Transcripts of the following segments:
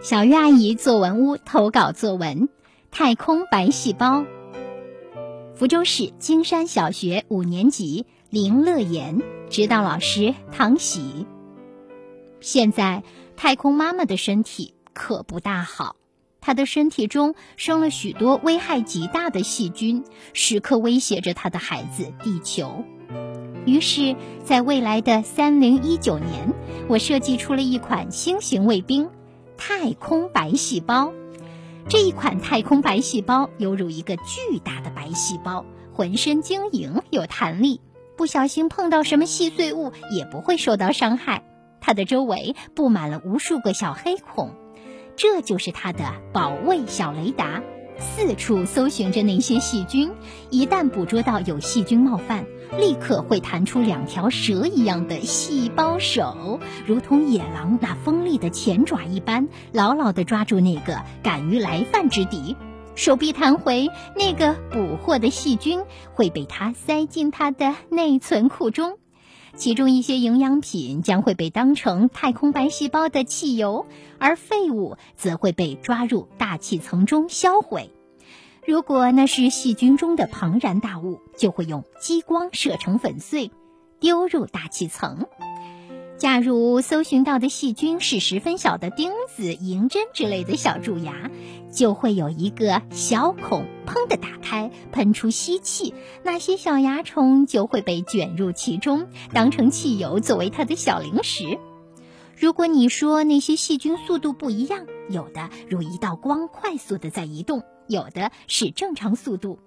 小月阿姨作文屋投稿作文《太空白细胞》。福州市金山小学五年级林乐言，指导老师唐喜。现在太空妈妈的身体可不大好，她的身体中生了许多危害极大的细菌，时刻威胁着她的孩子地球。于是，在未来的三零一九年，我设计出了一款新型卫兵。太空白细胞，这一款太空白细胞犹如一个巨大的白细胞，浑身晶莹有弹力，不小心碰到什么细碎物也不会受到伤害。它的周围布满了无数个小黑孔，这就是它的保卫小雷达。四处搜寻着那些细菌，一旦捕捉到有细菌冒犯，立刻会弹出两条蛇一样的细胞手，如同野狼那锋利的前爪一般，牢牢地抓住那个敢于来犯之敌。手臂弹回，那个捕获的细菌会被它塞进它的内存库中。其中一些营养品将会被当成太空白细胞的汽油，而废物则会被抓入大气层中销毁。如果那是细菌中的庞然大物，就会用激光射成粉碎，丢入大气层。假如搜寻到的细菌是十分小的钉子、银针之类的小蛀牙，就会有一个小孔，砰的打开，喷出吸气，那些小蚜虫就会被卷入其中，当成汽油作为它的小零食。如果你说那些细菌速度不一样，有的如一道光快速的在移动，有的是正常速度。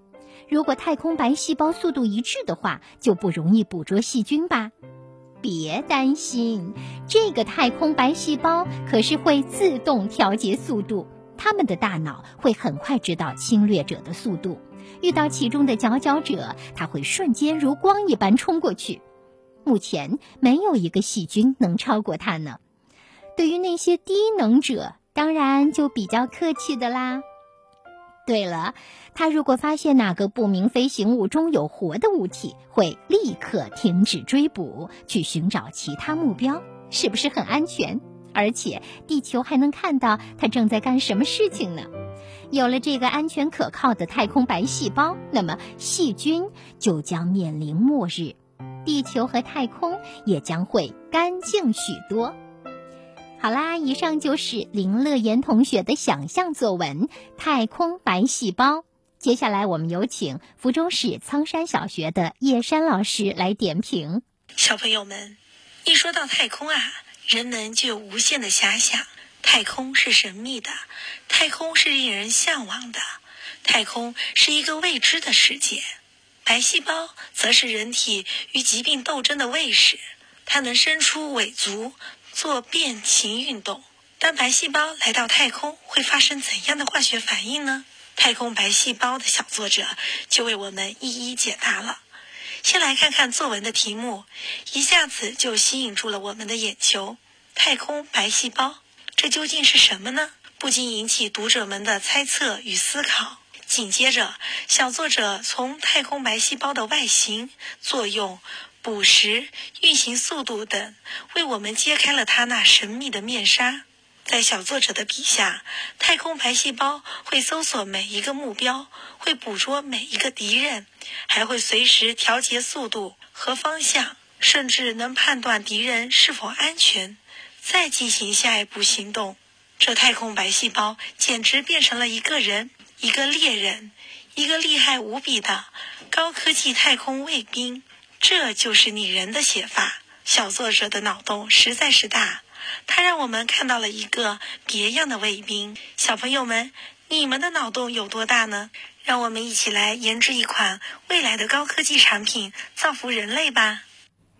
如果太空白细胞速度一致的话，就不容易捕捉细菌吧。别担心，这个太空白细胞可是会自动调节速度。他们的大脑会很快知道侵略者的速度，遇到其中的佼佼者，它会瞬间如光一般冲过去。目前没有一个细菌能超过它呢。对于那些低能者，当然就比较客气的啦。对了，他如果发现哪个不明飞行物中有活的物体，会立刻停止追捕，去寻找其他目标，是不是很安全？而且地球还能看到他正在干什么事情呢？有了这个安全可靠的太空白细胞，那么细菌就将面临末日，地球和太空也将会干净许多。好啦，以上就是林乐言同学的想象作文《太空白细胞》。接下来，我们有请福州市苍山小学的叶山老师来点评。小朋友们，一说到太空啊，人们就有无限的遐想。太空是神秘的，太空是令人向往的，太空是一个未知的世界。白细胞则是人体与疾病斗争的卫士，它能伸出尾足。做变形运动，当白细胞来到太空，会发生怎样的化学反应呢？太空白细胞的小作者就为我们一一解答了。先来看看作文的题目，一下子就吸引住了我们的眼球。太空白细胞，这究竟是什么呢？不禁引起读者们的猜测与思考。紧接着，小作者从太空白细胞的外形、作用。捕食、运行速度等，为我们揭开了它那神秘的面纱。在小作者的笔下，太空白细胞会搜索每一个目标，会捕捉每一个敌人，还会随时调节速度和方向，甚至能判断敌人是否安全，再进行下一步行动。这太空白细胞简直变成了一个人，一个猎人，一个厉害无比的高科技太空卫兵。这就是拟人的写法。小作者的脑洞实在是大，他让我们看到了一个别样的卫兵。小朋友们，你们的脑洞有多大呢？让我们一起来研制一款未来的高科技产品，造福人类吧。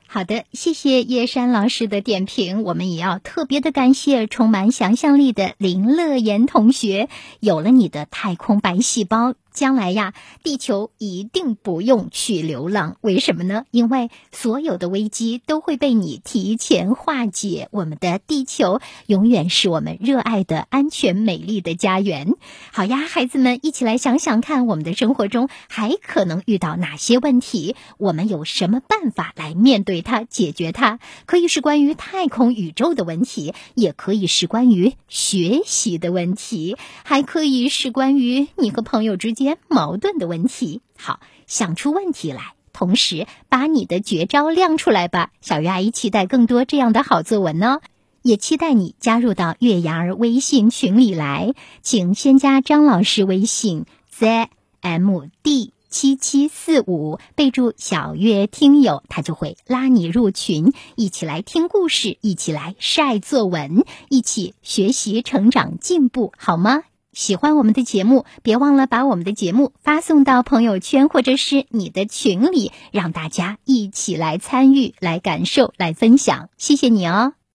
好的，谢谢叶山老师的点评。我们也要特别的感谢充满想象力的林乐言同学。有了你的太空白细胞，将来呀，地球一定不用去流浪。为什么呢？因为所有的危机都会被你提前化解。我们的地球永远是我们热爱的、安全、美丽的家园。好呀，孩子们，一起来想想看，我们的生活中还可能遇到哪些问题？我们有什么办法来面对它、解决它？可以是关于太空宇宙的问题，也可以是关于学习的问题，还可以是关于你和朋友之间。矛盾的问题，好想出问题来，同时把你的绝招亮出来吧。小鱼阿姨期待更多这样的好作文呢，也期待你加入到月牙儿微信群里来，请先加张老师微信 zmd 七七四五，备注小月听友，他就会拉你入群，一起来听故事，一起来晒作文，一起学习成长进步，好吗？喜欢我们的节目，别忘了把我们的节目发送到朋友圈或者是你的群里，让大家一起来参与、来感受、来分享。谢谢你哦。